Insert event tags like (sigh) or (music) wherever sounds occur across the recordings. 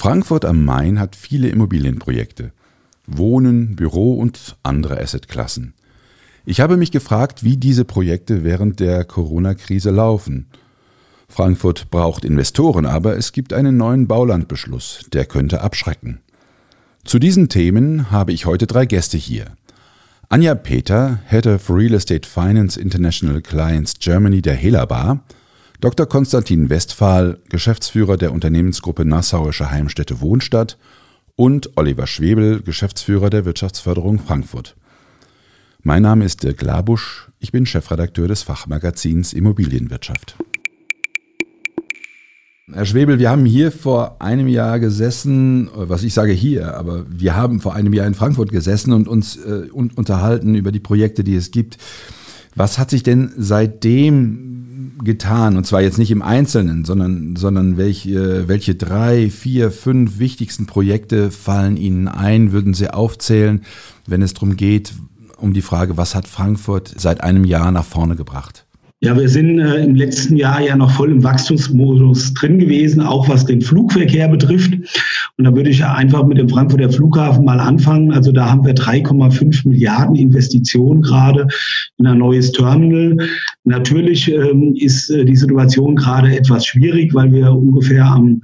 Frankfurt am Main hat viele Immobilienprojekte. Wohnen, Büro und andere Assetklassen. Ich habe mich gefragt, wie diese Projekte während der Corona-Krise laufen. Frankfurt braucht Investoren, aber es gibt einen neuen Baulandbeschluss, der könnte abschrecken. Zu diesen Themen habe ich heute drei Gäste hier. Anja Peter, Head of Real Estate Finance International Clients Germany der Helabar, Dr. Konstantin Westphal, Geschäftsführer der Unternehmensgruppe Nassauische Heimstätte Wohnstadt und Oliver Schwebel, Geschäftsführer der Wirtschaftsförderung Frankfurt. Mein Name ist Dirk Labusch, ich bin Chefredakteur des Fachmagazins Immobilienwirtschaft. Herr Schwebel, wir haben hier vor einem Jahr gesessen, was ich sage hier, aber wir haben vor einem Jahr in Frankfurt gesessen und uns äh, unterhalten über die Projekte, die es gibt. Was hat sich denn seitdem getan? Und zwar jetzt nicht im Einzelnen, sondern, sondern welche, welche drei, vier, fünf wichtigsten Projekte fallen Ihnen ein? Würden Sie aufzählen, wenn es darum geht, um die Frage, was hat Frankfurt seit einem Jahr nach vorne gebracht? Ja, wir sind äh, im letzten Jahr ja noch voll im Wachstumsmodus drin gewesen, auch was den Flugverkehr betrifft. Und da würde ich einfach mit dem Frankfurter Flughafen mal anfangen. Also da haben wir 3,5 Milliarden Investitionen gerade in ein neues Terminal. Natürlich ähm, ist äh, die Situation gerade etwas schwierig, weil wir ungefähr am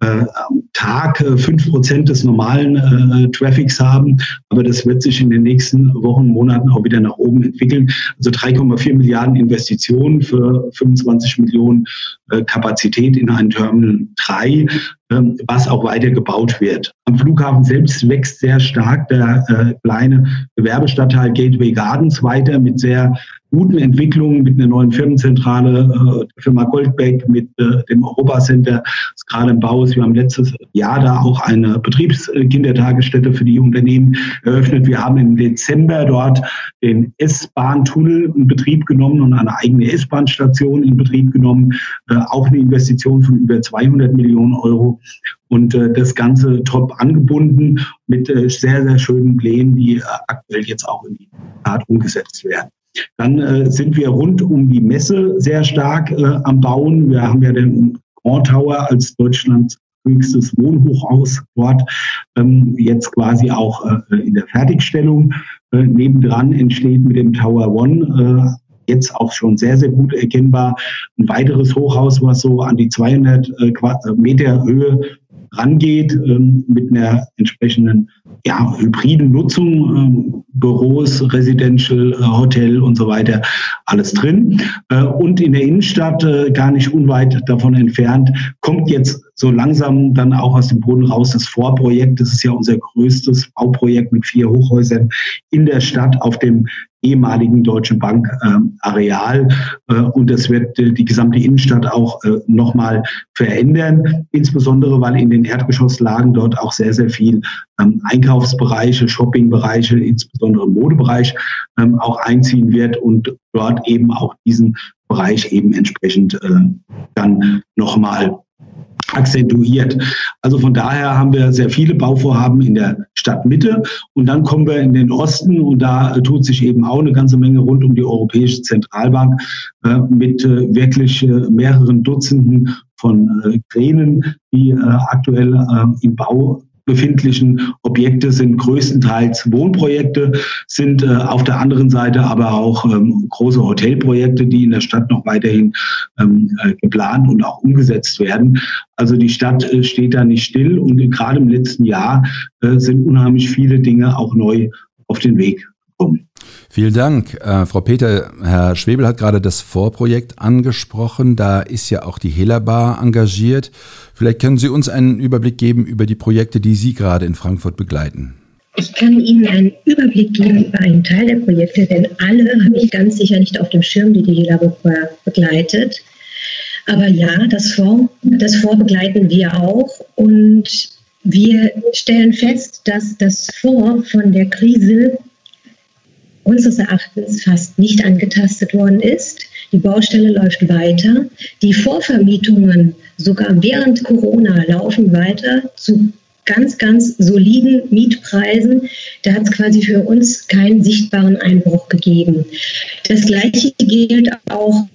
äh, am Tag äh, fünf Prozent des normalen äh, Traffics haben. Aber das wird sich in den nächsten Wochen, Monaten auch wieder nach oben entwickeln. Also 3,4 Milliarden Investitionen für 25 Millionen äh, Kapazität in ein Terminal 3, ähm, was auch weiter gebaut wird. Am Flughafen selbst wächst sehr stark der äh, kleine Gewerbestadtteil Gateway Gardens weiter mit sehr guten Entwicklungen, mit einer neuen Firmenzentrale, äh, der Firma Goldbeck, mit äh, dem Europacenter, das gerade im Bau ist. Wir haben letztes Jahr da auch eine Betriebskindertagesstätte für die Unternehmen eröffnet. Wir haben im Dezember dort den S-Bahn-Tunnel in Betrieb genommen und eine eigene S-Bahn-Station in Betrieb genommen. Äh, auch eine Investition von über 200 Millionen Euro und äh, das Ganze top angebunden mit äh, sehr, sehr schönen Plänen, die äh, aktuell jetzt auch in die Tat umgesetzt werden. Dann äh, sind wir rund um die Messe sehr stark äh, am Bauen. Wir haben ja den Grand Tower als Deutschlands höchstes Wohnhochhaus dort ähm, jetzt quasi auch äh, in der Fertigstellung. Äh, nebendran entsteht mit dem Tower One äh, jetzt auch schon sehr, sehr gut erkennbar. Ein weiteres Hochhaus, was so an die 200 äh, äh, Meter Höhe rangeht, ähm, mit einer entsprechenden ja, hybriden Nutzung, ähm, Büros, Residential, äh, Hotel und so weiter, alles drin. und in der Innenstadt, gar nicht unweit davon entfernt, kommt jetzt so langsam dann auch aus dem Boden raus das Vorprojekt. Das ist ja unser größtes Bauprojekt mit vier Hochhäusern in der Stadt auf dem ehemaligen Deutschen Bank ähm, Areal. Äh, und das wird äh, die gesamte Innenstadt auch äh, nochmal verändern, insbesondere weil in den Erdgeschosslagen dort auch sehr, sehr viel ähm, Einkaufsbereiche, Shoppingbereiche, insbesondere Modebereich ähm, auch einziehen wird und dort eben auch diesen Bereich eben entsprechend äh, dann nochmal akzentuiert. Also von daher haben wir sehr viele Bauvorhaben in der Stadtmitte und dann kommen wir in den Osten und da tut sich eben auch eine ganze Menge rund um die Europäische Zentralbank äh, mit äh, wirklich äh, mehreren Dutzenden von äh, Kränen, die äh, aktuell äh, im Bau befindlichen Objekte sind größtenteils Wohnprojekte, sind äh, auf der anderen Seite aber auch ähm, große Hotelprojekte, die in der Stadt noch weiterhin ähm, äh, geplant und auch umgesetzt werden. Also die Stadt äh, steht da nicht still und gerade im letzten Jahr äh, sind unheimlich viele Dinge auch neu auf den Weg gekommen. Vielen Dank, äh, Frau Peter. Herr Schwebel hat gerade das Vorprojekt angesprochen. Da ist ja auch die Helabar engagiert. Vielleicht können Sie uns einen Überblick geben über die Projekte, die Sie gerade in Frankfurt begleiten. Ich kann Ihnen einen Überblick geben über einen Teil der Projekte, denn alle habe ich ganz sicher nicht auf dem Schirm, die die Helabar begleitet. Aber ja, das Fonds, das Fonds begleiten wir auch und wir stellen fest, dass das Fonds von der Krise unseres Erachtens fast nicht angetastet worden ist. Die Baustelle läuft weiter. Die Vorvermietungen sogar während Corona laufen weiter zu ganz, ganz soliden Mietpreisen. Da hat es quasi für uns keinen sichtbaren Einbruch gegeben. Das Gleiche gilt auch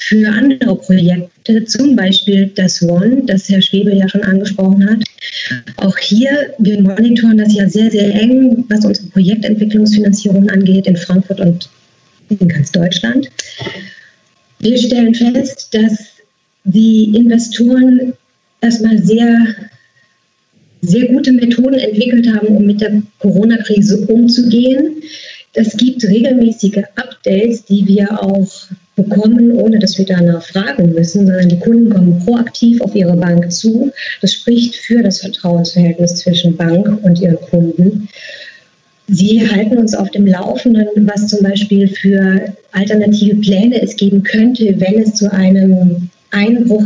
für andere Projekte, zum Beispiel das One, das Herr Schwebel ja schon angesprochen hat. Auch hier, wir monitoren das ja sehr, sehr eng, was unsere Projektentwicklungsfinanzierung angeht in Frankfurt und in ganz Deutschland. Wir stellen fest, dass die Investoren erstmal sehr, sehr gute Methoden entwickelt haben, um mit der Corona-Krise umzugehen. Es gibt regelmäßige Updates, die wir auch bekommen, ohne dass wir danach fragen müssen, sondern die Kunden kommen proaktiv auf ihre Bank zu. Das spricht für das Vertrauensverhältnis zwischen Bank und ihren Kunden. Sie halten uns auf dem Laufenden, was zum Beispiel für alternative Pläne es geben könnte, wenn es zu einem Einbruch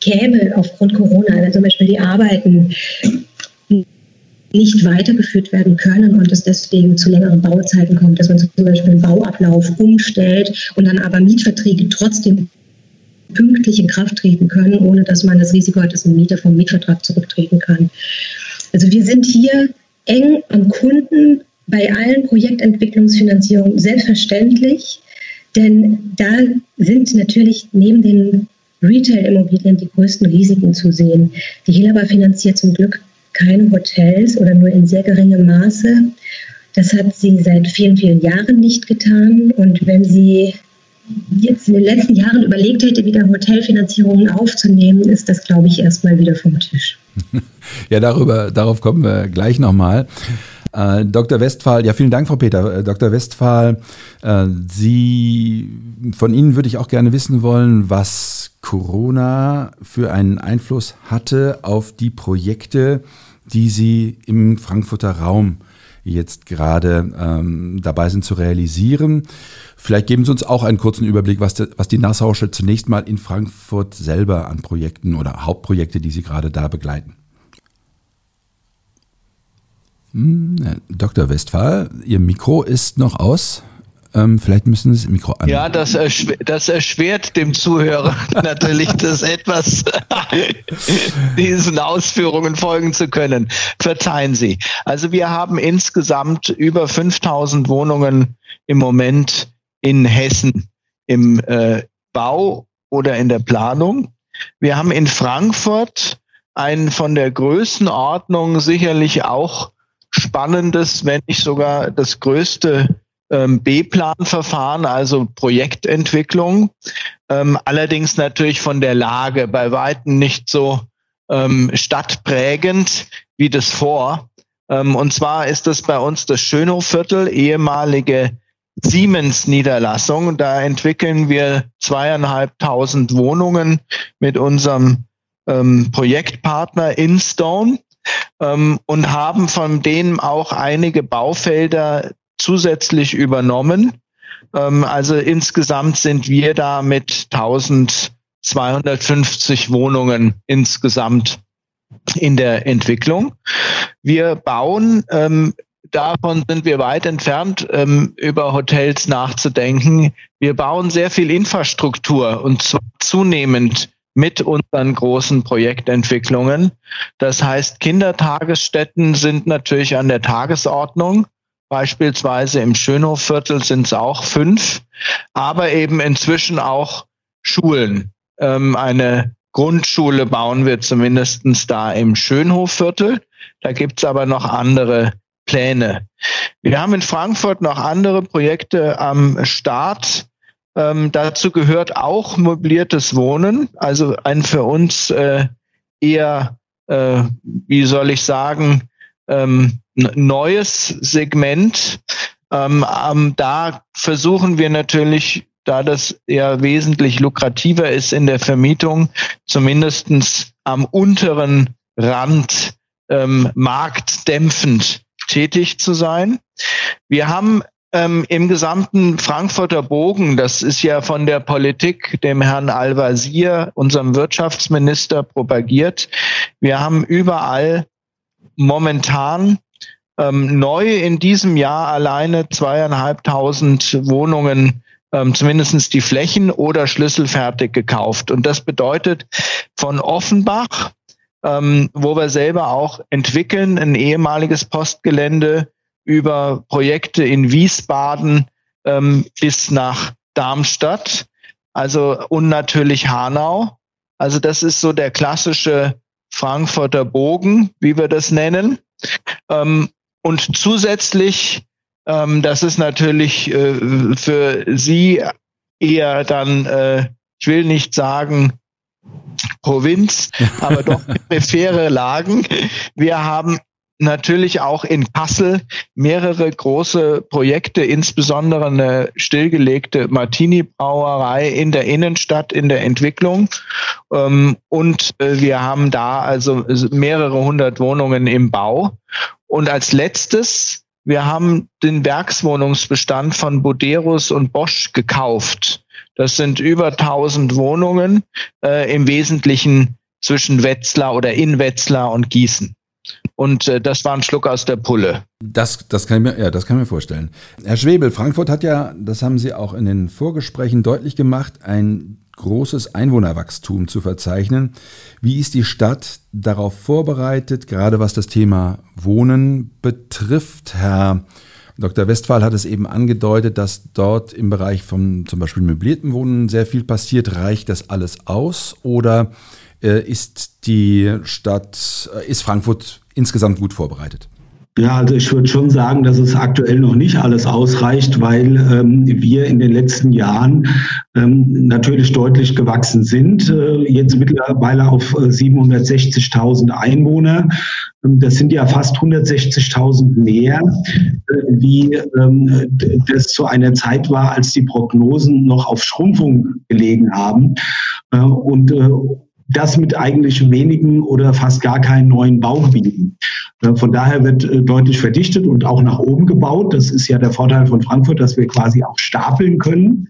käme aufgrund Corona, wenn zum Beispiel die Arbeiten nicht weitergeführt werden können und es deswegen zu längeren Bauzeiten kommt, dass man zum Beispiel den Bauablauf umstellt und dann aber Mietverträge trotzdem pünktlich in Kraft treten können, ohne dass man das Risiko hat, dass ein Mieter vom Mietvertrag zurücktreten kann. Also wir sind hier eng am Kunden bei allen Projektentwicklungsfinanzierungen selbstverständlich, denn da sind natürlich neben den Retail-Immobilien die größten Risiken zu sehen. Die Helaba finanziert zum Glück keine Hotels oder nur in sehr geringem Maße. Das hat sie seit vielen, vielen Jahren nicht getan. Und wenn sie jetzt in den letzten Jahren überlegt hätte, wieder Hotelfinanzierungen aufzunehmen, ist das, glaube ich, erstmal wieder vom Tisch. (laughs) Ja, darüber, darauf kommen wir gleich nochmal. Äh, Dr. Westphal, ja, vielen Dank, Frau Peter. Äh, Dr. Westphal, äh, Sie, von Ihnen würde ich auch gerne wissen wollen, was Corona für einen Einfluss hatte auf die Projekte, die Sie im Frankfurter Raum jetzt gerade ähm, dabei sind zu realisieren. Vielleicht geben Sie uns auch einen kurzen Überblick, was, de, was die Nassausche zunächst mal in Frankfurt selber an Projekten oder Hauptprojekte, die Sie gerade da begleiten. Hm, Dr. Westphal, Ihr Mikro ist noch aus. Ähm, vielleicht müssen Sie das Mikro an. Ja, das, erschw das erschwert dem Zuhörer (laughs) natürlich das etwas, (laughs) diesen Ausführungen folgen zu können. Verzeihen Sie. Also wir haben insgesamt über 5000 Wohnungen im Moment in Hessen im äh, Bau oder in der Planung. Wir haben in Frankfurt ein von der Größenordnung sicherlich auch spannendes, wenn nicht sogar das größte ähm, B-Plan-Verfahren, also Projektentwicklung. Ähm, allerdings natürlich von der Lage bei Weitem nicht so ähm, stadtprägend wie das vor. Ähm, und zwar ist das bei uns das Schönhofviertel, ehemalige Siemens-Niederlassung. Da entwickeln wir zweieinhalbtausend Wohnungen mit unserem ähm, Projektpartner Instone ähm, und haben von denen auch einige Baufelder zusätzlich übernommen. Ähm, also insgesamt sind wir da mit 1250 Wohnungen insgesamt in der Entwicklung. Wir bauen, ähm, davon sind wir weit entfernt, ähm, über Hotels nachzudenken. Wir bauen sehr viel Infrastruktur und zwar zunehmend mit unseren großen Projektentwicklungen. Das heißt, Kindertagesstätten sind natürlich an der Tagesordnung. Beispielsweise im Schönhofviertel sind es auch fünf, aber eben inzwischen auch Schulen. Ähm, eine Grundschule bauen wir zumindestens da im Schönhofviertel. Da gibt's aber noch andere Pläne. Wir haben in Frankfurt noch andere Projekte am Start. Ähm, dazu gehört auch mobiliertes Wohnen, also ein für uns äh, eher, äh, wie soll ich sagen, ähm, neues Segment. Ähm, ähm, da versuchen wir natürlich, da das ja wesentlich lukrativer ist in der Vermietung, zumindestens am unteren Rand ähm, marktdämpfend tätig zu sein. Wir haben ähm, im gesamten Frankfurter Bogen, das ist ja von der Politik, dem Herrn Al-Wazir, unserem Wirtschaftsminister, propagiert. Wir haben überall momentan ähm, neu in diesem Jahr alleine zweieinhalbtausend Wohnungen ähm, zumindest die Flächen oder schlüsselfertig gekauft. Und das bedeutet von Offenbach, ähm, wo wir selber auch entwickeln, ein ehemaliges Postgelände über Projekte in Wiesbaden ähm, bis nach Darmstadt, also und natürlich Hanau. Also das ist so der klassische Frankfurter Bogen, wie wir das nennen. Ähm, und zusätzlich, ähm, das ist natürlich äh, für Sie eher dann, äh, ich will nicht sagen Provinz, aber doch (laughs) periphere Lagen. Wir haben natürlich auch in Kassel mehrere große Projekte, insbesondere eine stillgelegte Martini-Brauerei in der Innenstadt in der Entwicklung. Ähm, und äh, wir haben da also mehrere hundert Wohnungen im Bau. Und als letztes, wir haben den Werkswohnungsbestand von Boderus und Bosch gekauft. Das sind über 1000 Wohnungen, äh, im Wesentlichen zwischen Wetzlar oder in Wetzlar und Gießen. Und äh, das war ein Schluck aus der Pulle. Das, das, kann ich mir, ja, das kann ich mir vorstellen. Herr Schwebel, Frankfurt hat ja, das haben Sie auch in den Vorgesprächen deutlich gemacht, ein großes Einwohnerwachstum zu verzeichnen. Wie ist die Stadt darauf vorbereitet, gerade was das Thema Wohnen betrifft? Herr Dr. Westphal hat es eben angedeutet, dass dort im Bereich von zum Beispiel möblierten Wohnen sehr viel passiert. Reicht das alles aus oder ist die Stadt, äh, ist Frankfurt insgesamt gut vorbereitet? Ja, also ich würde schon sagen, dass es aktuell noch nicht alles ausreicht, weil ähm, wir in den letzten Jahren ähm, natürlich deutlich gewachsen sind. Äh, jetzt mittlerweile auf 760.000 äh, Einwohner. Ähm, das sind ja fast 160.000 mehr, äh, wie ähm, das zu einer Zeit war, als die Prognosen noch auf Schrumpfung gelegen haben. Äh, und äh, das mit eigentlich wenigen oder fast gar keinen neuen Baugebieten. Äh, von daher wird äh, deutlich verdichtet und auch nach oben gebaut. Das ist ja der Vorteil von Frankfurt, dass wir quasi auch stapeln können.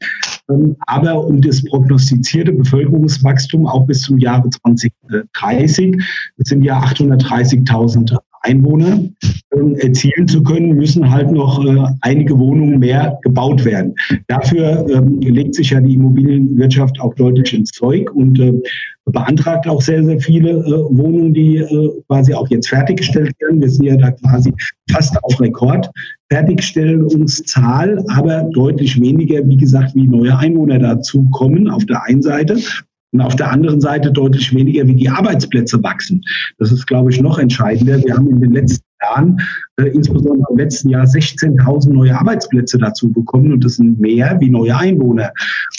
Ähm, aber um das prognostizierte Bevölkerungswachstum auch bis zum Jahre 2030, das sind ja 830.000 Einwohner ähm, erzielen zu können, müssen halt noch äh, einige Wohnungen mehr gebaut werden. Dafür ähm, legt sich ja die Immobilienwirtschaft auch deutlich ins Zeug und äh, beantragt auch sehr, sehr viele äh, Wohnungen, die äh, quasi auch jetzt fertiggestellt werden. Wir sind ja da quasi fast auf Rekord. Fertigstellungszahl, aber deutlich weniger, wie gesagt, wie neue Einwohner dazu kommen auf der einen Seite und auf der anderen Seite deutlich weniger, wie die Arbeitsplätze wachsen. Das ist, glaube ich, noch entscheidender. Wir haben in den letzten Jahren, äh, insbesondere im letzten Jahr, 16.000 neue Arbeitsplätze dazu bekommen und das sind mehr wie neue Einwohner.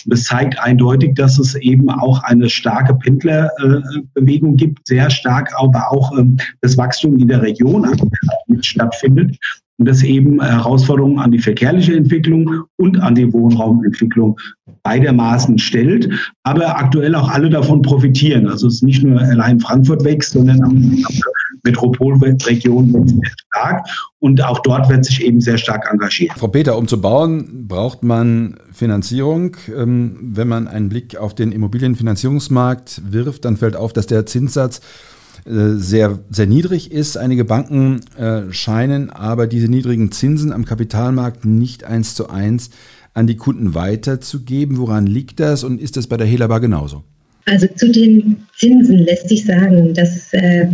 Und das zeigt eindeutig, dass es eben auch eine starke Pendlerbewegung gibt, sehr stark, aber auch ähm, das Wachstum in der Region stattfindet und das eben Herausforderungen an die verkehrliche Entwicklung und an die Wohnraumentwicklung beidermaßen stellt, aber aktuell auch alle davon profitieren. Also es ist nicht nur allein Frankfurt wächst, sondern die Metropolregion wächst sehr stark und auch dort wird sich eben sehr stark engagiert. Frau Peter, um zu bauen, braucht man Finanzierung. Ähm, wenn man einen Blick auf den Immobilienfinanzierungsmarkt wirft, dann fällt auf, dass der Zinssatz äh, sehr, sehr niedrig ist. Einige Banken äh, scheinen aber diese niedrigen Zinsen am Kapitalmarkt nicht eins zu eins an die Kunden weiterzugeben? Woran liegt das und ist das bei der Helaba genauso? Also zu den Zinsen lässt sich sagen, dass äh,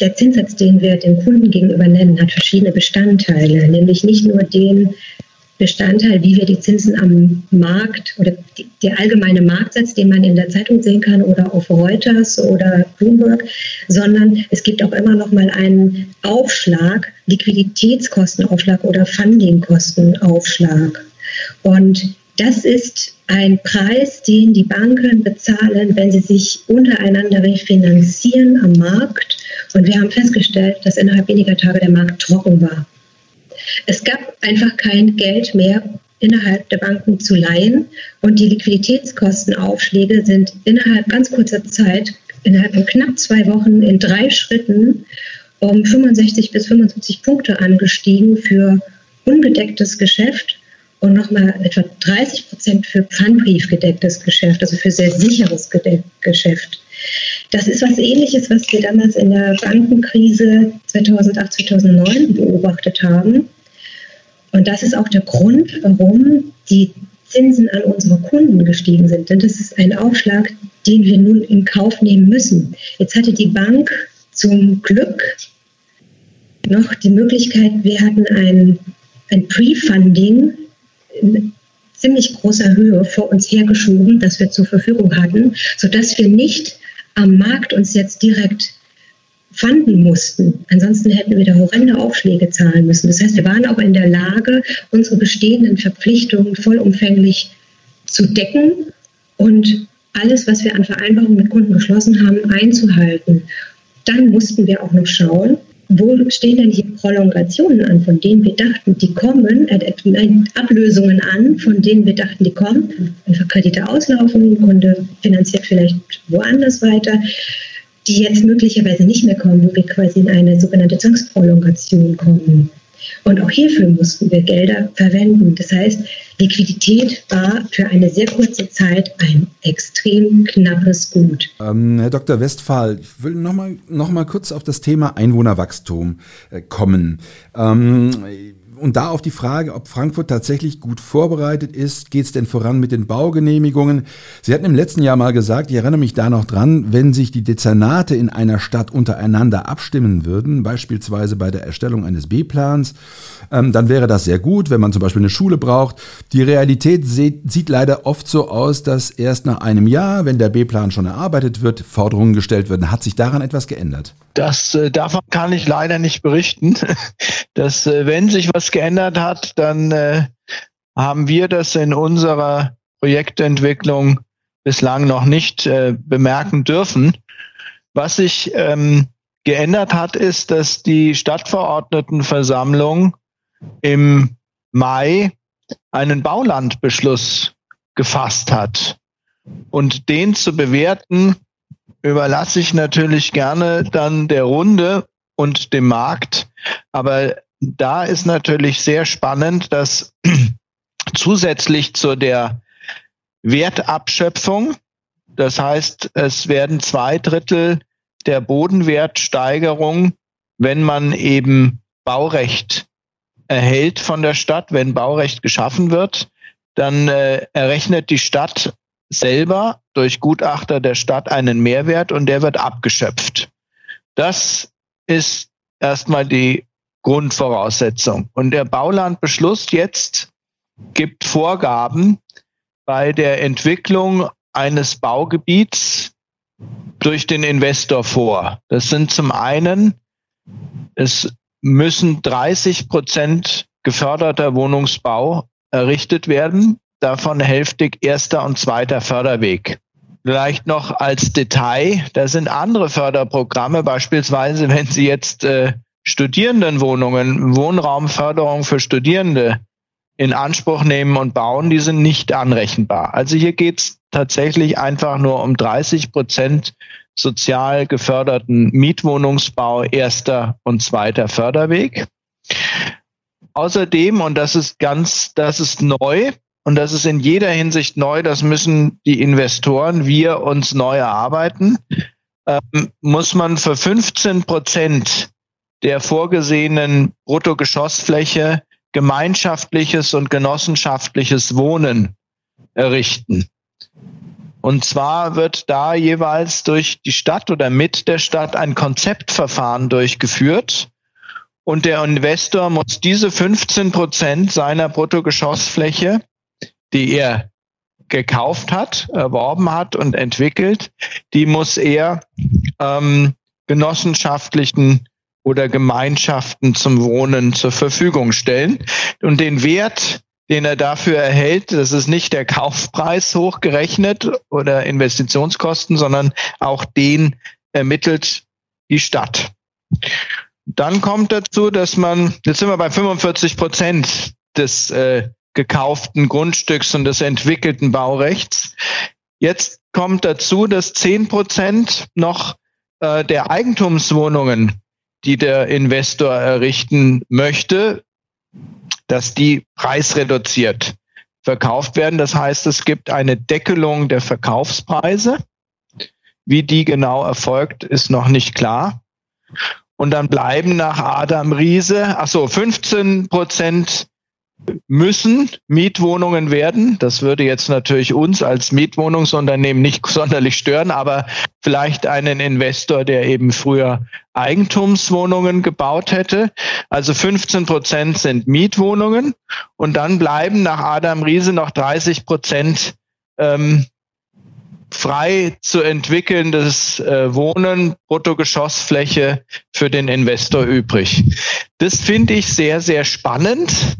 der Zinssatz, den wir dem Kunden gegenüber nennen, hat verschiedene Bestandteile, nämlich nicht nur den Bestandteil, wie wir die Zinsen am Markt oder die, der allgemeine Marktsatz, den man in der Zeitung sehen kann oder auf Reuters oder Bloomberg, sondern es gibt auch immer noch mal einen Aufschlag, Liquiditätskostenaufschlag oder Fundingkostenaufschlag. Und das ist ein Preis, den die Banken bezahlen, wenn sie sich untereinander refinanzieren am Markt. Und wir haben festgestellt, dass innerhalb weniger Tage der Markt trocken war. Es gab einfach kein Geld mehr innerhalb der Banken zu leihen und die Liquiditätskostenaufschläge sind innerhalb ganz kurzer Zeit, innerhalb von knapp zwei Wochen in drei Schritten um 65 bis 75 Punkte angestiegen für ungedecktes Geschäft und nochmal etwa 30 Prozent für Pfandbrief gedecktes Geschäft, also für sehr sicheres Geschäft. Das ist was Ähnliches, was wir damals in der Bankenkrise 2008, 2009 beobachtet haben. Und das ist auch der Grund, warum die Zinsen an unsere Kunden gestiegen sind. Denn das ist ein Aufschlag, den wir nun in Kauf nehmen müssen. Jetzt hatte die Bank zum Glück noch die Möglichkeit, wir hatten ein, ein Pre-Funding in ziemlich großer Höhe vor uns hergeschoben, das wir zur Verfügung hatten, sodass wir nicht am Markt uns jetzt direkt fanden mussten. Ansonsten hätten wir da horrende Aufschläge zahlen müssen. Das heißt, wir waren auch in der Lage, unsere bestehenden Verpflichtungen vollumfänglich zu decken und alles, was wir an Vereinbarungen mit Kunden geschlossen haben, einzuhalten. Dann mussten wir auch noch schauen, wo stehen denn hier Prolongationen an, von denen wir dachten, die kommen, äh, Ablösungen an, von denen wir dachten, die kommen, einfach Kredite auslaufen, Kunde finanziert vielleicht woanders weiter, die jetzt möglicherweise nicht mehr kommen, wo wir quasi in eine sogenannte Zwangsprolongation kommen. Und auch hierfür mussten wir Gelder verwenden. Das heißt, Liquidität war für eine sehr kurze Zeit ein extrem knappes Gut. Ähm, Herr Dr. Westphal, ich will noch mal, noch mal kurz auf das Thema Einwohnerwachstum äh, kommen. Ähm, und da auf die Frage, ob Frankfurt tatsächlich gut vorbereitet ist, geht es denn voran mit den Baugenehmigungen? Sie hatten im letzten Jahr mal gesagt, ich erinnere mich da noch dran, wenn sich die Dezernate in einer Stadt untereinander abstimmen würden, beispielsweise bei der Erstellung eines B-Plans, ähm, dann wäre das sehr gut, wenn man zum Beispiel eine Schule braucht. Die Realität sieht, leider oft so aus, dass erst nach einem Jahr, wenn der B-Plan schon erarbeitet wird, Forderungen gestellt werden. Hat sich daran etwas geändert? Das äh, davon kann ich leider nicht berichten. (laughs) Dass äh, wenn sich was geändert hat, dann äh, haben wir das in unserer Projektentwicklung bislang noch nicht äh, bemerken dürfen. Was sich ähm, geändert hat, ist, dass die Stadtverordnetenversammlung im Mai einen Baulandbeschluss gefasst hat. Und den zu bewerten, überlasse ich natürlich gerne dann der Runde und dem Markt. Aber da ist natürlich sehr spannend, dass (clears throat) zusätzlich zu der Wertabschöpfung, das heißt, es werden zwei Drittel der Bodenwertsteigerung, wenn man eben Baurecht erhält von der Stadt, wenn Baurecht geschaffen wird, dann äh, errechnet die Stadt selber durch Gutachter der Stadt einen Mehrwert und der wird abgeschöpft. Das ist erstmal die Grundvoraussetzung. Und der Baulandbeschluss jetzt gibt Vorgaben bei der Entwicklung eines Baugebiets durch den Investor vor. Das sind zum einen, es müssen 30 Prozent geförderter Wohnungsbau errichtet werden, davon hälftig erster und zweiter Förderweg. Vielleicht noch als Detail, da sind andere Förderprogramme, beispielsweise wenn Sie jetzt äh, Studierendenwohnungen, Wohnraumförderung für Studierende in Anspruch nehmen und bauen, die sind nicht anrechenbar. Also hier geht es tatsächlich einfach nur um 30 Prozent sozial geförderten Mietwohnungsbau erster und zweiter Förderweg. Außerdem, und das ist ganz, das ist neu, und das ist in jeder Hinsicht neu, das müssen die Investoren, wir uns neu erarbeiten, ähm, muss man für 15 Prozent der vorgesehenen Bruttogeschossfläche gemeinschaftliches und genossenschaftliches Wohnen errichten. Und zwar wird da jeweils durch die Stadt oder mit der Stadt ein Konzeptverfahren durchgeführt. Und der Investor muss diese 15 Prozent seiner Bruttogeschossfläche, die er gekauft hat, erworben hat und entwickelt, die muss er ähm, genossenschaftlichen oder Gemeinschaften zum Wohnen zur Verfügung stellen. Und den Wert, den er dafür erhält, das ist nicht der Kaufpreis hochgerechnet oder Investitionskosten, sondern auch den ermittelt die Stadt. Dann kommt dazu, dass man, jetzt sind wir bei 45 Prozent des äh, gekauften Grundstücks und des entwickelten Baurechts. Jetzt kommt dazu, dass 10 Prozent noch äh, der Eigentumswohnungen die der Investor errichten möchte, dass die preisreduziert verkauft werden. Das heißt, es gibt eine Deckelung der Verkaufspreise. Wie die genau erfolgt, ist noch nicht klar. Und dann bleiben nach Adam Riese, ach so, 15 Prozent müssen Mietwohnungen werden. Das würde jetzt natürlich uns als Mietwohnungsunternehmen nicht (laughs) sonderlich stören, aber vielleicht einen Investor, der eben früher Eigentumswohnungen gebaut hätte. Also 15 Prozent sind Mietwohnungen und dann bleiben nach Adam Riese noch 30 Prozent ähm, frei zu entwickelndes äh, Wohnen, Bruttogeschossfläche für den Investor übrig. Das finde ich sehr, sehr spannend,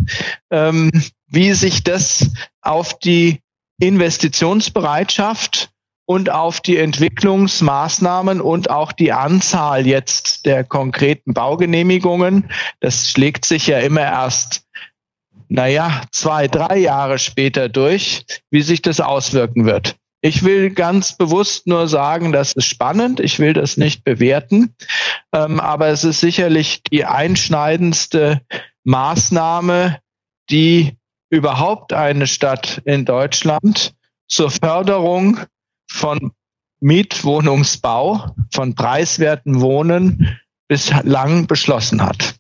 ähm, wie sich das auf die Investitionsbereitschaft und auf die Entwicklungsmaßnahmen und auch die Anzahl jetzt der konkreten Baugenehmigungen, das schlägt sich ja immer erst naja, zwei, drei Jahre später durch, wie sich das auswirken wird. Ich will ganz bewusst nur sagen, das ist spannend. Ich will das nicht bewerten. Ähm, aber es ist sicherlich die einschneidendste Maßnahme, die überhaupt eine Stadt in Deutschland zur Förderung von Mietwohnungsbau, von preiswerten Wohnen bislang beschlossen hat.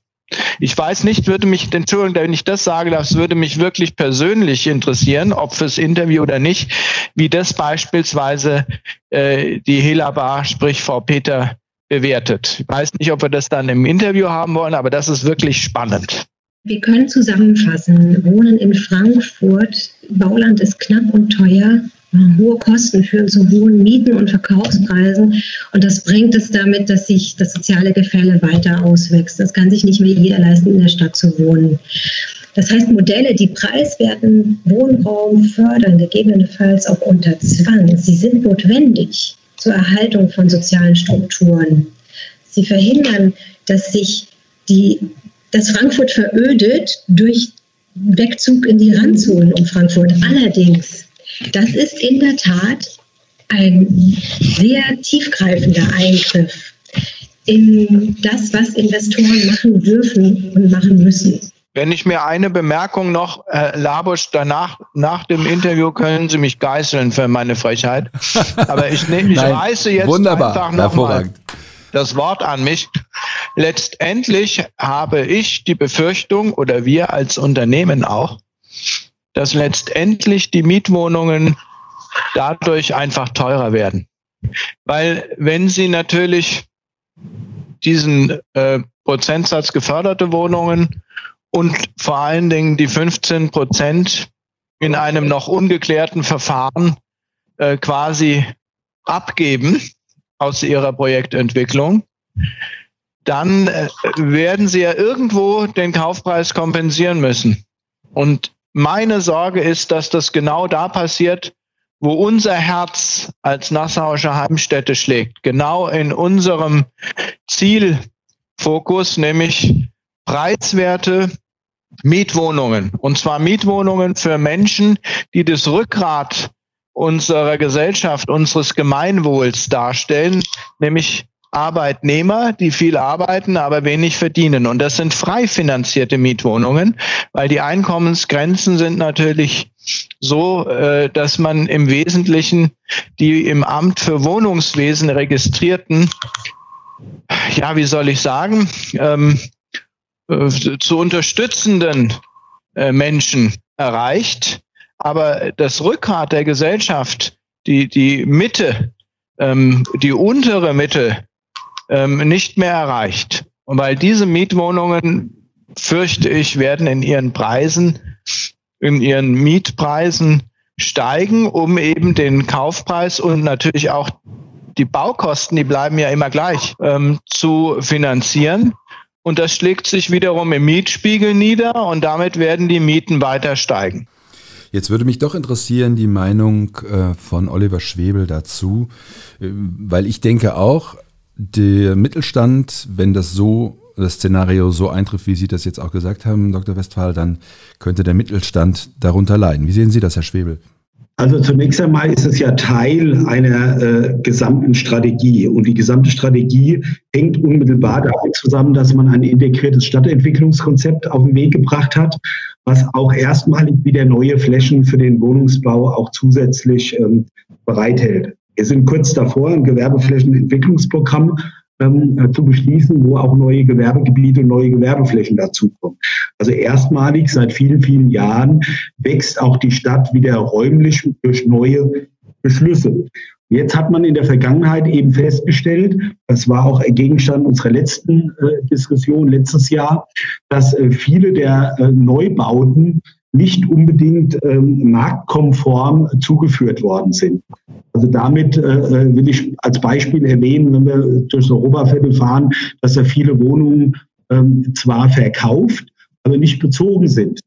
Ich weiß nicht, würde mich, Entschuldigung, wenn ich das sage, das würde mich wirklich persönlich interessieren, ob fürs Interview oder nicht, wie das beispielsweise äh, die Helabar, sprich Frau Peter, bewertet. Ich weiß nicht, ob wir das dann im Interview haben wollen, aber das ist wirklich spannend. Wir können zusammenfassen, Wohnen in Frankfurt, Bauland ist knapp und teuer, hohe Kosten führen zu hohen Mieten und Verkaufspreisen. Und das bringt es damit, dass sich das soziale Gefälle weiter auswächst. Das kann sich nicht mehr jeder leisten, in der Stadt zu wohnen. Das heißt, Modelle, die preiswerten Wohnraum fördern, gegebenenfalls auch unter Zwang, sie sind notwendig zur Erhaltung von sozialen Strukturen. Sie verhindern, dass sich die, dass Frankfurt verödet durch Wegzug in die Randzonen um Frankfurt. Allerdings das ist in der Tat ein sehr tiefgreifender Eingriff in das, was Investoren machen dürfen und machen müssen. Wenn ich mir eine Bemerkung noch, Herr Labusch, danach, nach dem Interview können Sie mich geißeln für meine Frechheit. Aber ich, nehme, ich (laughs) reiße jetzt wunderbar, einfach nochmal das Wort an mich. Letztendlich habe ich die Befürchtung oder wir als Unternehmen auch, dass letztendlich die Mietwohnungen dadurch einfach teurer werden. Weil wenn Sie natürlich diesen äh, Prozentsatz geförderte Wohnungen und vor allen Dingen die 15 Prozent in einem noch ungeklärten Verfahren äh, quasi abgeben aus ihrer Projektentwicklung, dann äh, werden sie ja irgendwo den Kaufpreis kompensieren müssen. Und meine Sorge ist, dass das genau da passiert, wo unser Herz als Nassauische Heimstätte schlägt. Genau in unserem Zielfokus, nämlich preiswerte Mietwohnungen. Und zwar Mietwohnungen für Menschen, die das Rückgrat unserer Gesellschaft, unseres Gemeinwohls darstellen, nämlich Arbeitnehmer, die viel arbeiten, aber wenig verdienen. Und das sind frei finanzierte Mietwohnungen, weil die Einkommensgrenzen sind natürlich so, äh, dass man im Wesentlichen die im Amt für Wohnungswesen registrierten, ja, wie soll ich sagen, ähm, äh, zu unterstützenden äh, Menschen erreicht. Aber das Rückgrat der Gesellschaft, die, die Mitte, ähm, die untere Mitte ähm, nicht mehr erreicht. Und weil diese Mietwohnungen, fürchte ich, werden in ihren Preisen, in ihren Mietpreisen steigen, um eben den Kaufpreis und natürlich auch die Baukosten, die bleiben ja immer gleich, ähm, zu finanzieren. Und das schlägt sich wiederum im Mietspiegel nieder und damit werden die Mieten weiter steigen. Jetzt würde mich doch interessieren die Meinung äh, von Oliver Schwebel dazu, äh, weil ich denke auch, der Mittelstand, wenn das so, das Szenario so eintrifft, wie Sie das jetzt auch gesagt haben, Dr. Westphal, dann könnte der Mittelstand darunter leiden. Wie sehen Sie das, Herr Schwebel? Also zunächst einmal ist es ja Teil einer äh, gesamten Strategie. Und die gesamte Strategie hängt unmittelbar damit zusammen, dass man ein integriertes Stadtentwicklungskonzept auf den Weg gebracht hat, was auch erstmalig wieder neue Flächen für den Wohnungsbau auch zusätzlich ähm, bereithält. Wir sind kurz davor, ein Gewerbeflächenentwicklungsprogramm ähm, äh, zu beschließen, wo auch neue Gewerbegebiete und neue Gewerbeflächen dazukommen. Also erstmalig seit vielen, vielen Jahren wächst auch die Stadt wieder räumlich durch neue Beschlüsse. Jetzt hat man in der Vergangenheit eben festgestellt, das war auch Gegenstand unserer letzten äh, Diskussion letztes Jahr, dass äh, viele der äh, Neubauten nicht unbedingt ähm, marktkonform zugeführt worden sind. Also damit äh, äh, will ich als Beispiel erwähnen, wenn wir durch das Europaviertel fahren, dass da viele Wohnungen ähm, zwar verkauft, aber nicht bezogen sind.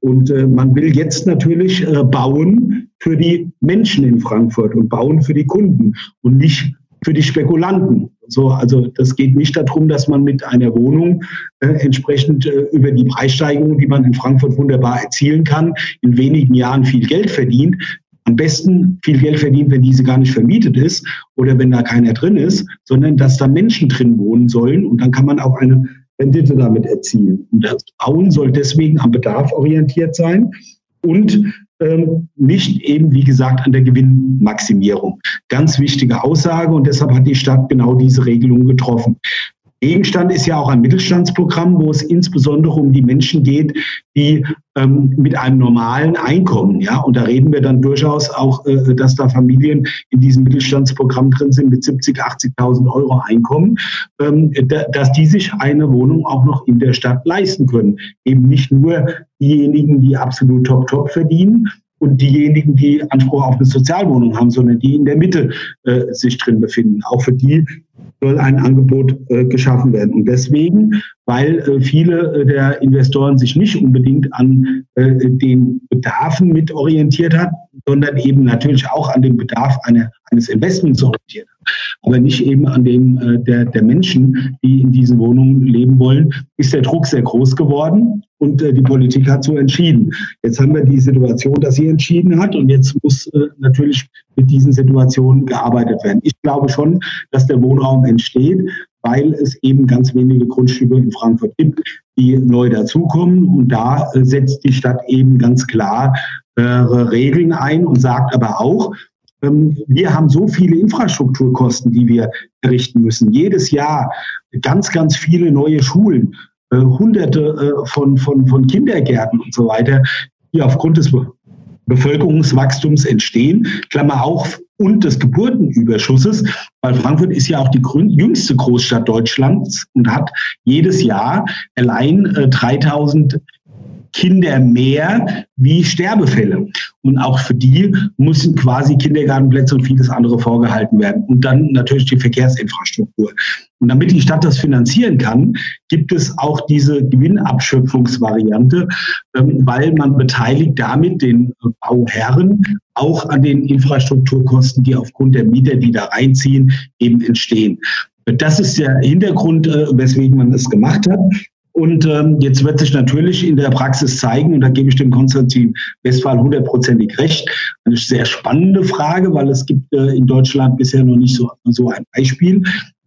Und äh, man will jetzt natürlich äh, bauen für die Menschen in Frankfurt und bauen für die Kunden und nicht für die Spekulanten. So, also das geht nicht darum, dass man mit einer Wohnung äh, entsprechend äh, über die Preissteigerung, die man in Frankfurt wunderbar erzielen kann, in wenigen Jahren viel Geld verdient. Am besten viel Geld verdient, wenn diese gar nicht vermietet ist oder wenn da keiner drin ist, sondern dass da Menschen drin wohnen sollen und dann kann man auch eine Rendite damit erzielen. Und das Bauen soll deswegen am Bedarf orientiert sein und ähm, nicht eben, wie gesagt, an der Gewinnmaximierung. Ganz wichtige Aussage und deshalb hat die Stadt genau diese Regelung getroffen. Gegenstand ist ja auch ein Mittelstandsprogramm, wo es insbesondere um die Menschen geht, die ähm, mit einem normalen Einkommen, ja, und da reden wir dann durchaus auch, äh, dass da Familien in diesem Mittelstandsprogramm drin sind mit 70, 80.000 Euro Einkommen, ähm, da, dass die sich eine Wohnung auch noch in der Stadt leisten können. Eben nicht nur diejenigen, die absolut top, top verdienen, und diejenigen, die Anspruch auf eine Sozialwohnung haben, sondern die in der Mitte äh, sich drin befinden. Auch für die soll ein Angebot äh, geschaffen werden. Und deswegen, weil äh, viele äh, der Investoren sich nicht unbedingt an äh, den Bedarfen mit orientiert hat, sondern eben natürlich auch an dem Bedarf eine, eines Investments orientiert hat, aber nicht eben an dem äh, der, der Menschen, die in diesen Wohnungen leben wollen, ist der Druck sehr groß geworden und äh, die Politik hat so entschieden. Jetzt haben wir die Situation, dass sie entschieden hat und jetzt muss äh, natürlich mit diesen Situationen gearbeitet werden. Ich glaube schon, dass der Wohnraum entsteht, weil es eben ganz wenige Grundstücke in Frankfurt gibt, die neu dazukommen. Und da äh, setzt die Stadt eben ganz klar äh, Regeln ein und sagt aber auch, ähm, wir haben so viele Infrastrukturkosten, die wir errichten müssen. Jedes Jahr ganz, ganz viele neue Schulen, äh, hunderte äh, von, von, von Kindergärten und so weiter, die aufgrund des Bevölkerungswachstums entstehen, Klammer auf, und des Geburtenüberschusses, weil Frankfurt ist ja auch die jüngste Großstadt Deutschlands und hat jedes Jahr allein äh, 3000 Kinder mehr wie Sterbefälle. Und auch für die müssen quasi Kindergartenplätze und vieles andere vorgehalten werden. Und dann natürlich die Verkehrsinfrastruktur. Und damit die Stadt das finanzieren kann, gibt es auch diese Gewinnabschöpfungsvariante, ähm, weil man beteiligt damit den Bauherren auch an den Infrastrukturkosten, die aufgrund der Mieter, die da reinziehen, eben entstehen. Das ist der Hintergrund, äh, weswegen man das gemacht hat. Und ähm, jetzt wird sich natürlich in der Praxis zeigen, und da gebe ich dem Konstantin Westphal hundertprozentig recht, eine sehr spannende Frage, weil es gibt äh, in Deutschland bisher noch nicht so, so ein Beispiel,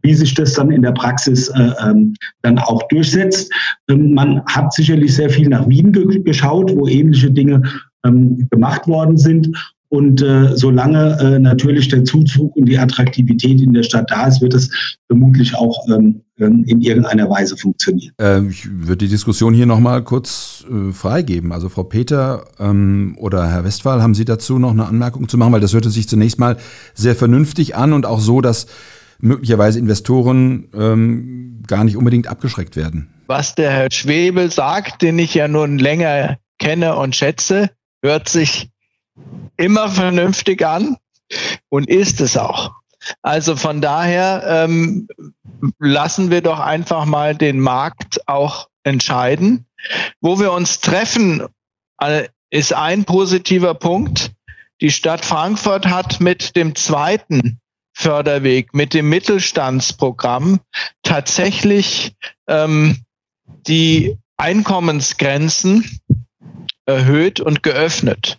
wie sich das dann in der Praxis äh, ähm, dann auch durchsetzt. Ähm, man hat sicherlich sehr viel nach Wien ge geschaut, wo ähnliche Dinge ähm, gemacht worden sind. Und äh, solange äh, natürlich der Zuzug und die Attraktivität in der Stadt da ist, wird es vermutlich auch ähm, in irgendeiner Weise funktionieren. Ähm, ich würde die Diskussion hier nochmal kurz äh, freigeben. Also Frau Peter ähm, oder Herr Westphal, haben Sie dazu noch eine Anmerkung zu machen? Weil das hörte sich zunächst mal sehr vernünftig an und auch so, dass möglicherweise Investoren ähm, gar nicht unbedingt abgeschreckt werden. Was der Herr Schwebel sagt, den ich ja nun länger kenne und schätze, hört sich immer vernünftig an und ist es auch. Also von daher ähm, lassen wir doch einfach mal den Markt auch entscheiden. Wo wir uns treffen, äh, ist ein positiver Punkt. Die Stadt Frankfurt hat mit dem zweiten Förderweg, mit dem Mittelstandsprogramm tatsächlich ähm, die Einkommensgrenzen erhöht und geöffnet.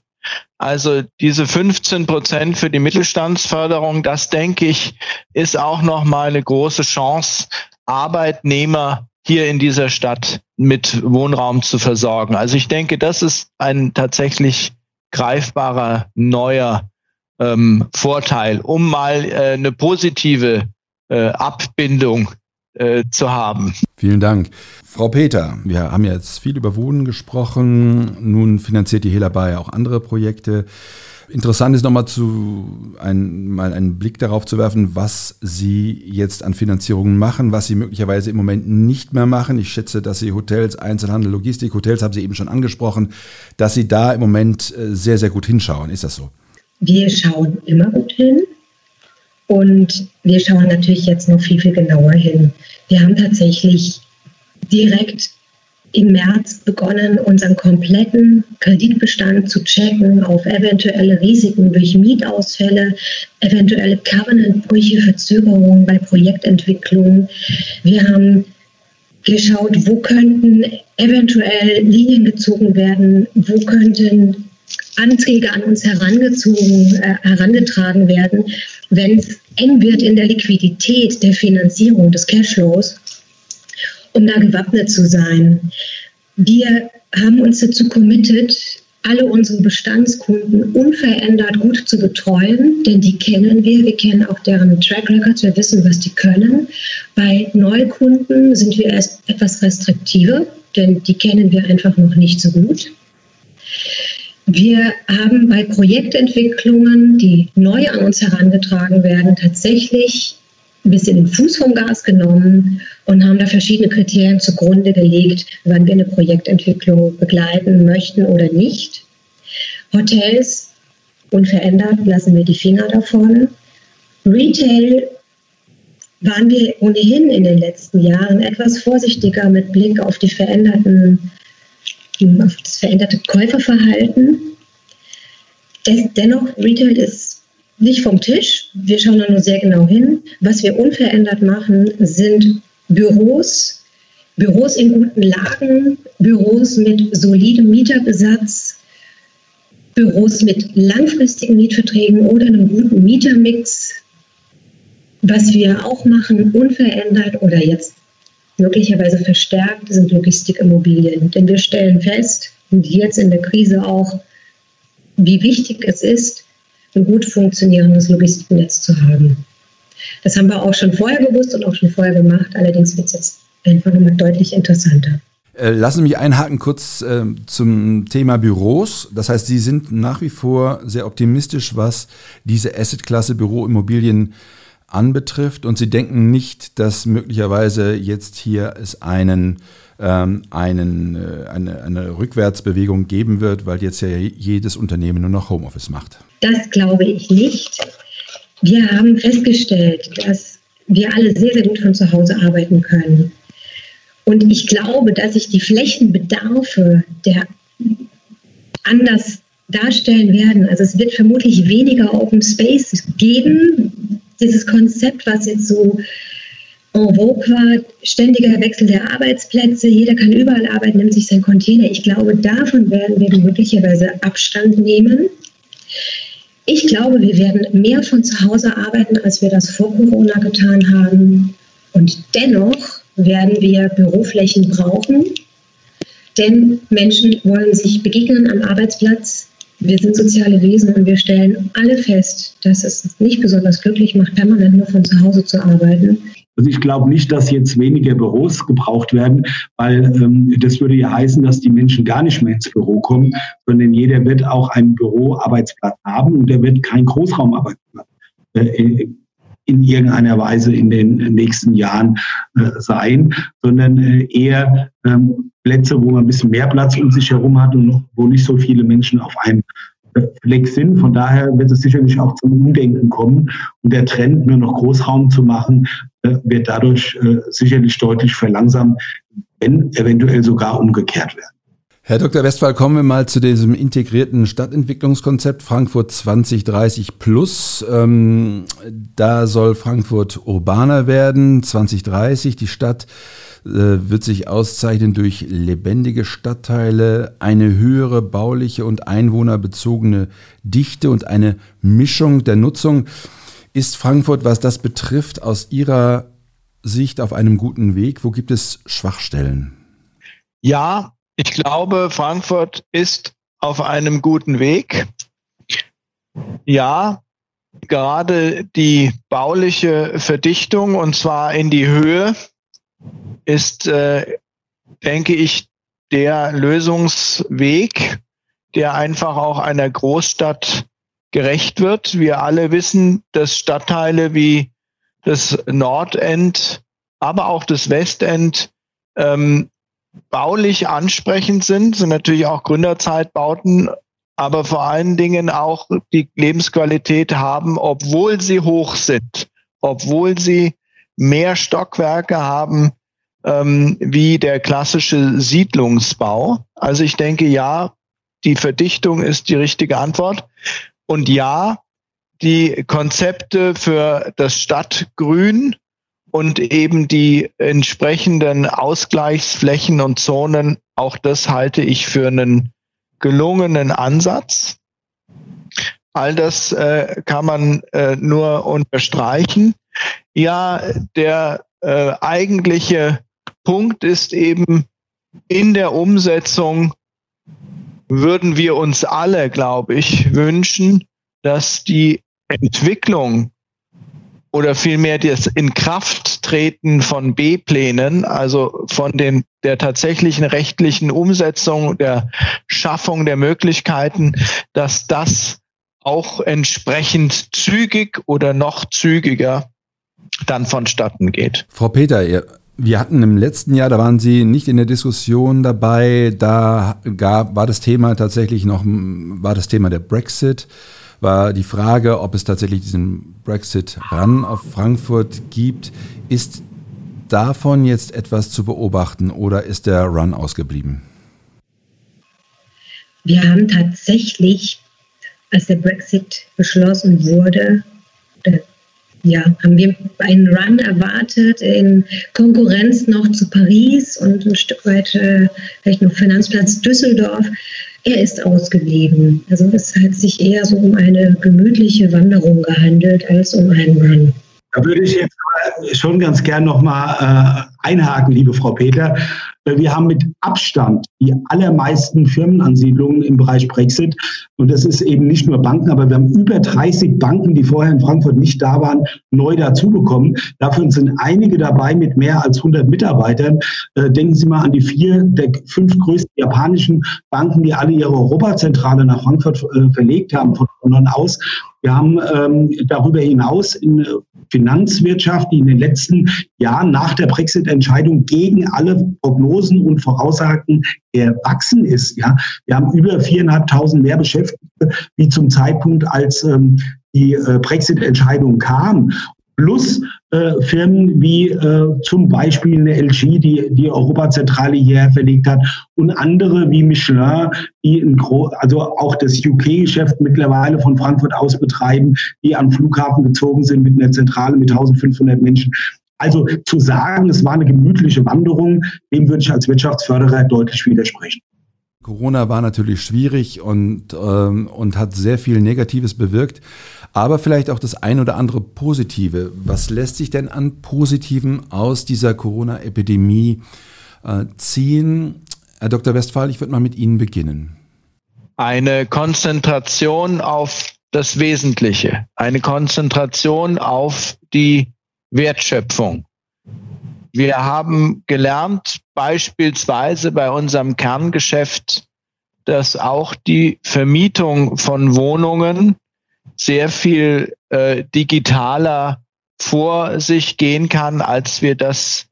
Also diese 15 Prozent für die Mittelstandsförderung, das denke ich, ist auch nochmal eine große Chance, Arbeitnehmer hier in dieser Stadt mit Wohnraum zu versorgen. Also ich denke, das ist ein tatsächlich greifbarer neuer ähm, Vorteil, um mal äh, eine positive äh, Abbindung äh, zu haben. Vielen Dank. Frau Peter, wir haben jetzt viel über Wohnen gesprochen. Nun finanziert die Helabay auch andere Projekte. Interessant ist nochmal zu ein, mal einen Blick darauf zu werfen, was Sie jetzt an Finanzierungen machen, was Sie möglicherweise im Moment nicht mehr machen. Ich schätze, dass Sie Hotels, Einzelhandel, Logistik, Hotels haben Sie eben schon angesprochen, dass Sie da im Moment äh, sehr, sehr gut hinschauen. Ist das so? Wir schauen immer gut hin und wir schauen natürlich jetzt noch viel, viel genauer hin. Wir haben tatsächlich direkt im März begonnen, unseren kompletten Kreditbestand zu checken auf eventuelle Risiken durch Mietausfälle, eventuelle Covenantbrüche, Verzögerungen bei Projektentwicklung. Wir haben geschaut, wo könnten eventuell Linien gezogen werden, wo könnten Anträge an uns herangezogen, äh, herangetragen werden, wenn es eng wird in der Liquidität der Finanzierung des Cashflows, um da gewappnet zu sein. Wir haben uns dazu committed, alle unsere Bestandskunden unverändert gut zu betreuen, denn die kennen wir, wir kennen auch deren Track Records, wir wissen, was die können. Bei Neukunden sind wir erst etwas restriktiver, denn die kennen wir einfach noch nicht so gut. Wir haben bei Projektentwicklungen, die neu an uns herangetragen werden, tatsächlich ein bisschen den Fuß vom Gas genommen und haben da verschiedene Kriterien zugrunde gelegt, wann wir eine Projektentwicklung begleiten möchten oder nicht. Hotels unverändert lassen wir die Finger davon. Retail waren wir ohnehin in den letzten Jahren etwas vorsichtiger mit Blick auf die veränderten auf das veränderte Käuferverhalten. Dennoch, Retail ist nicht vom Tisch. Wir schauen da nur sehr genau hin. Was wir unverändert machen, sind Büros, Büros in guten Lagen, Büros mit solidem Mieterbesatz, Büros mit langfristigen Mietverträgen oder einem guten Mietermix. Was wir auch machen, unverändert oder jetzt möglicherweise verstärkt sind Logistikimmobilien. Denn wir stellen fest, und jetzt in der Krise auch, wie wichtig es ist, ein gut funktionierendes Logistiknetz zu haben. Das haben wir auch schon vorher gewusst und auch schon vorher gemacht. Allerdings wird es jetzt einfach nochmal deutlich interessanter. Äh, lassen Sie mich einhaken kurz äh, zum Thema Büros. Das heißt, Sie sind nach wie vor sehr optimistisch, was diese Assetklasse Büroimmobilien anbetrifft und Sie denken nicht, dass möglicherweise jetzt hier es einen, ähm, einen, äh, eine, eine Rückwärtsbewegung geben wird, weil jetzt ja jedes Unternehmen nur noch Homeoffice macht. Das glaube ich nicht. Wir haben festgestellt, dass wir alle sehr, sehr gut von zu Hause arbeiten können. Und ich glaube, dass sich die Flächenbedarfe der anders darstellen werden. Also es wird vermutlich weniger Open Space geben, dieses Konzept, was jetzt so en vogue war, ständiger Wechsel der Arbeitsplätze, jeder kann überall arbeiten, nimmt sich sein Container. Ich glaube, davon werden wir möglicherweise Abstand nehmen. Ich glaube, wir werden mehr von zu Hause arbeiten, als wir das vor Corona getan haben. Und dennoch werden wir Büroflächen brauchen, denn Menschen wollen sich begegnen am Arbeitsplatz. Wir sind soziale Wesen und wir stellen alle fest, dass es nicht besonders glücklich macht, permanent nur von zu Hause zu arbeiten. Also ich glaube nicht, dass jetzt weniger Büros gebraucht werden, weil ähm, das würde ja heißen, dass die Menschen gar nicht mehr ins Büro kommen, sondern jeder wird auch einen Büroarbeitsplatz haben und der wird kein Großraumarbeitsplatz äh, in irgendeiner Weise in den nächsten Jahren äh, sein, sondern äh, eher ähm, Plätze, wo man ein bisschen mehr Platz um sich herum hat und wo nicht so viele Menschen auf einem äh, Fleck sind. Von daher wird es sicherlich auch zum Umdenken kommen. Und der Trend, nur noch Großraum zu machen, äh, wird dadurch äh, sicherlich deutlich verlangsamt, wenn eventuell sogar umgekehrt werden. Herr Dr. Westphal, kommen wir mal zu diesem integrierten Stadtentwicklungskonzept Frankfurt 2030 Plus. Ähm, da soll Frankfurt urbaner werden, 2030. Die Stadt äh, wird sich auszeichnen durch lebendige Stadtteile, eine höhere bauliche und einwohnerbezogene Dichte und eine Mischung der Nutzung. Ist Frankfurt, was das betrifft, aus Ihrer Sicht auf einem guten Weg? Wo gibt es Schwachstellen? Ja, ich glaube, Frankfurt ist auf einem guten Weg. Ja, gerade die bauliche Verdichtung und zwar in die Höhe ist, äh, denke ich, der Lösungsweg, der einfach auch einer Großstadt gerecht wird. Wir alle wissen, dass Stadtteile wie das Nordend, aber auch das Westend ähm, baulich ansprechend sind, sind natürlich auch Gründerzeitbauten, aber vor allen Dingen auch die Lebensqualität haben, obwohl sie hoch sind, obwohl sie mehr Stockwerke haben ähm, wie der klassische Siedlungsbau. Also ich denke, ja, die Verdichtung ist die richtige Antwort. Und ja, die Konzepte für das Stadtgrün und eben die entsprechenden Ausgleichsflächen und Zonen, auch das halte ich für einen gelungenen Ansatz. All das äh, kann man äh, nur unterstreichen. Ja, der äh, eigentliche Punkt ist eben in der Umsetzung würden wir uns alle, glaube ich, wünschen, dass die Entwicklung oder vielmehr das Inkrafttreten von B-Plänen, also von den, der tatsächlichen rechtlichen Umsetzung, der Schaffung der Möglichkeiten, dass das auch entsprechend zügig oder noch zügiger dann vonstatten geht. Frau Peter, wir hatten im letzten Jahr, da waren Sie nicht in der Diskussion dabei, da gab, war das Thema tatsächlich noch, war das Thema der Brexit war die Frage, ob es tatsächlich diesen Brexit-Run auf Frankfurt gibt. Ist davon jetzt etwas zu beobachten oder ist der Run ausgeblieben? Wir haben tatsächlich, als der Brexit beschlossen wurde, ja, haben wir einen Run erwartet in Konkurrenz noch zu Paris und ein Stück weit äh, vielleicht noch Finanzplatz Düsseldorf. Er ist ausgeblieben. Also es hat sich eher so um eine gemütliche Wanderung gehandelt als um einen Run. Da würde ich jetzt schon ganz gern nochmal äh, einhaken, liebe Frau Peter. Wir haben mit Abstand die allermeisten Firmenansiedlungen im Bereich Brexit. Und das ist eben nicht nur Banken, aber wir haben über 30 Banken, die vorher in Frankfurt nicht da waren, neu dazu bekommen. Dafür sind einige dabei mit mehr als 100 Mitarbeitern. Äh, denken Sie mal an die vier der fünf größten japanischen Banken, die alle ihre Europazentrale nach Frankfurt äh, verlegt haben von London aus. Wir haben ähm, darüber hinaus in Finanzwirtschaft, die in den letzten Jahren nach der Brexit-Entscheidung gegen alle Prognosen und Voraussagen erwachsen ist. Ja, wir haben über viereinhalbtausend mehr Beschäftigte wie zum Zeitpunkt, als ähm, die äh, Brexit-Entscheidung kam plus äh, Firmen wie äh, zum Beispiel eine LG, die die Europazentrale hierher verlegt hat und andere wie Michelin, die also auch das UK-Geschäft mittlerweile von Frankfurt aus betreiben, die am Flughafen gezogen sind mit einer Zentrale mit 1500 Menschen. Also zu sagen, es war eine gemütliche Wanderung, dem würde ich als Wirtschaftsförderer deutlich widersprechen. Corona war natürlich schwierig und, ähm, und hat sehr viel Negatives bewirkt aber vielleicht auch das ein oder andere Positive. Was lässt sich denn an Positiven aus dieser Corona-Epidemie äh, ziehen? Herr Dr. Westphal, ich würde mal mit Ihnen beginnen. Eine Konzentration auf das Wesentliche, eine Konzentration auf die Wertschöpfung. Wir haben gelernt, beispielsweise bei unserem Kerngeschäft, dass auch die Vermietung von Wohnungen sehr viel äh, digitaler vor sich gehen kann, als wir das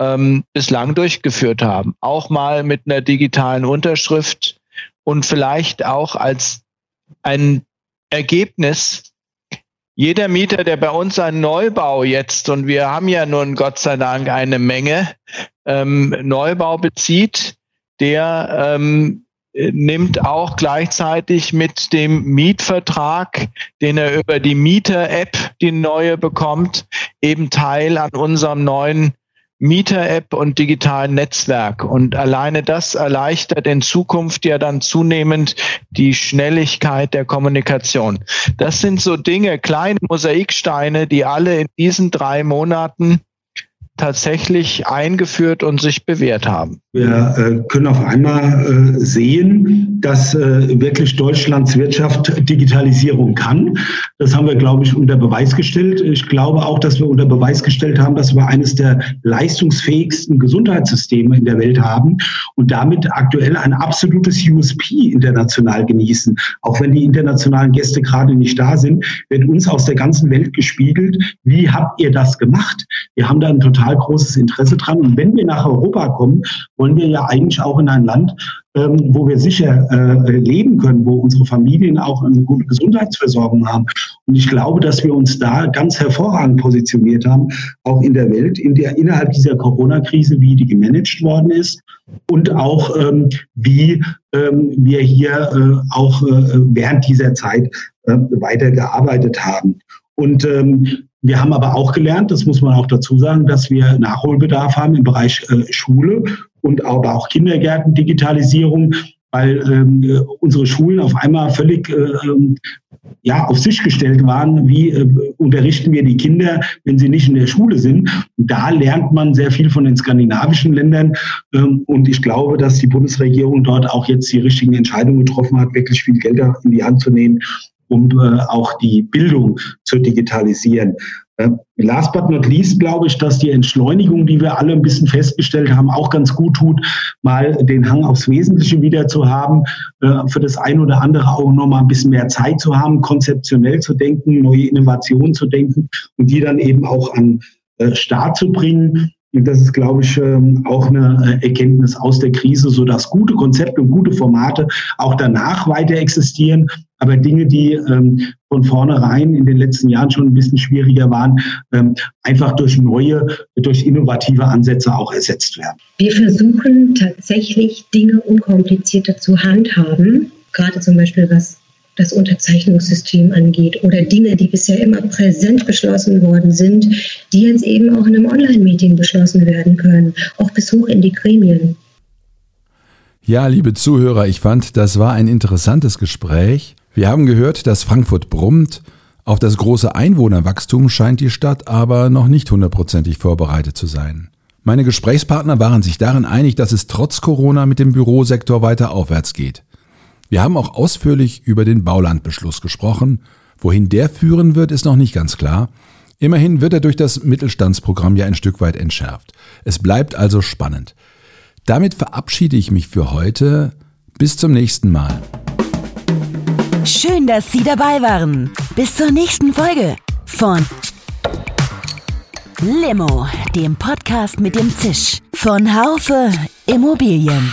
ähm, bislang durchgeführt haben. Auch mal mit einer digitalen Unterschrift und vielleicht auch als ein Ergebnis. Jeder Mieter, der bei uns einen Neubau jetzt, und wir haben ja nun Gott sei Dank eine Menge, ähm, Neubau bezieht, der ähm, nimmt auch gleichzeitig mit dem Mietvertrag, den er über die Mieter-App, die neue bekommt, eben teil an unserem neuen Mieter-App und digitalen Netzwerk. Und alleine das erleichtert in Zukunft ja dann zunehmend die Schnelligkeit der Kommunikation. Das sind so Dinge, kleine Mosaiksteine, die alle in diesen drei Monaten tatsächlich eingeführt und sich bewährt haben. Wir äh, können auf einmal äh, sehen, dass äh, wirklich Deutschlands Wirtschaft Digitalisierung kann. Das haben wir, glaube ich, unter Beweis gestellt. Ich glaube auch, dass wir unter Beweis gestellt haben, dass wir eines der leistungsfähigsten Gesundheitssysteme in der Welt haben und damit aktuell ein absolutes USP international genießen. Auch wenn die internationalen Gäste gerade nicht da sind, wird uns aus der ganzen Welt gespiegelt, wie habt ihr das gemacht? Wir haben da ein total total großes Interesse dran. Und wenn wir nach Europa kommen, wollen wir ja eigentlich auch in ein Land, ähm, wo wir sicher äh, leben können, wo unsere Familien auch eine gute Gesundheitsversorgung haben. Und ich glaube, dass wir uns da ganz hervorragend positioniert haben, auch in der Welt, in der innerhalb dieser Corona-Krise, wie die gemanagt worden ist und auch ähm, wie ähm, wir hier äh, auch äh, während dieser Zeit äh, weitergearbeitet haben. Und ähm, wir haben aber auch gelernt, das muss man auch dazu sagen, dass wir Nachholbedarf haben im Bereich äh, Schule und aber auch Kindergärten, Digitalisierung, weil ähm, unsere Schulen auf einmal völlig äh, ähm, ja, auf sich gestellt waren, wie äh, unterrichten wir die Kinder, wenn sie nicht in der Schule sind. Und da lernt man sehr viel von den skandinavischen Ländern. Ähm, und ich glaube, dass die Bundesregierung dort auch jetzt die richtigen Entscheidungen getroffen hat, wirklich viel Geld in die Hand zu nehmen, um äh, auch die Bildung zu digitalisieren. Äh, last but not least glaube ich, dass die Entschleunigung, die wir alle ein bisschen festgestellt haben, auch ganz gut tut, mal den Hang aufs Wesentliche wieder zu haben, äh, für das eine oder andere auch noch mal ein bisschen mehr Zeit zu haben, konzeptionell zu denken, neue Innovationen zu denken und die dann eben auch an äh, Start zu bringen. Das ist, glaube ich, ähm, auch eine äh, Erkenntnis aus der Krise, so dass gute Konzepte und gute Formate auch danach weiter existieren, aber Dinge, die ähm, von vornherein in den letzten Jahren schon ein bisschen schwieriger waren, ähm, einfach durch neue, durch innovative Ansätze auch ersetzt werden. Wir versuchen tatsächlich Dinge unkomplizierter zu handhaben, gerade zum Beispiel was das Unterzeichnungssystem angeht oder Dinge, die bisher immer präsent beschlossen worden sind, die jetzt eben auch in einem Online-Meeting beschlossen werden können, auch bis hoch in die Gremien. Ja, liebe Zuhörer, ich fand, das war ein interessantes Gespräch. Wir haben gehört, dass Frankfurt brummt. Auf das große Einwohnerwachstum scheint die Stadt aber noch nicht hundertprozentig vorbereitet zu sein. Meine Gesprächspartner waren sich darin einig, dass es trotz Corona mit dem Bürosektor weiter aufwärts geht. Wir haben auch ausführlich über den Baulandbeschluss gesprochen. Wohin der führen wird, ist noch nicht ganz klar. Immerhin wird er durch das Mittelstandsprogramm ja ein Stück weit entschärft. Es bleibt also spannend. Damit verabschiede ich mich für heute. Bis zum nächsten Mal. Schön, dass Sie dabei waren. Bis zur nächsten Folge von Limo, dem Podcast mit dem Zisch von Haufe Immobilien.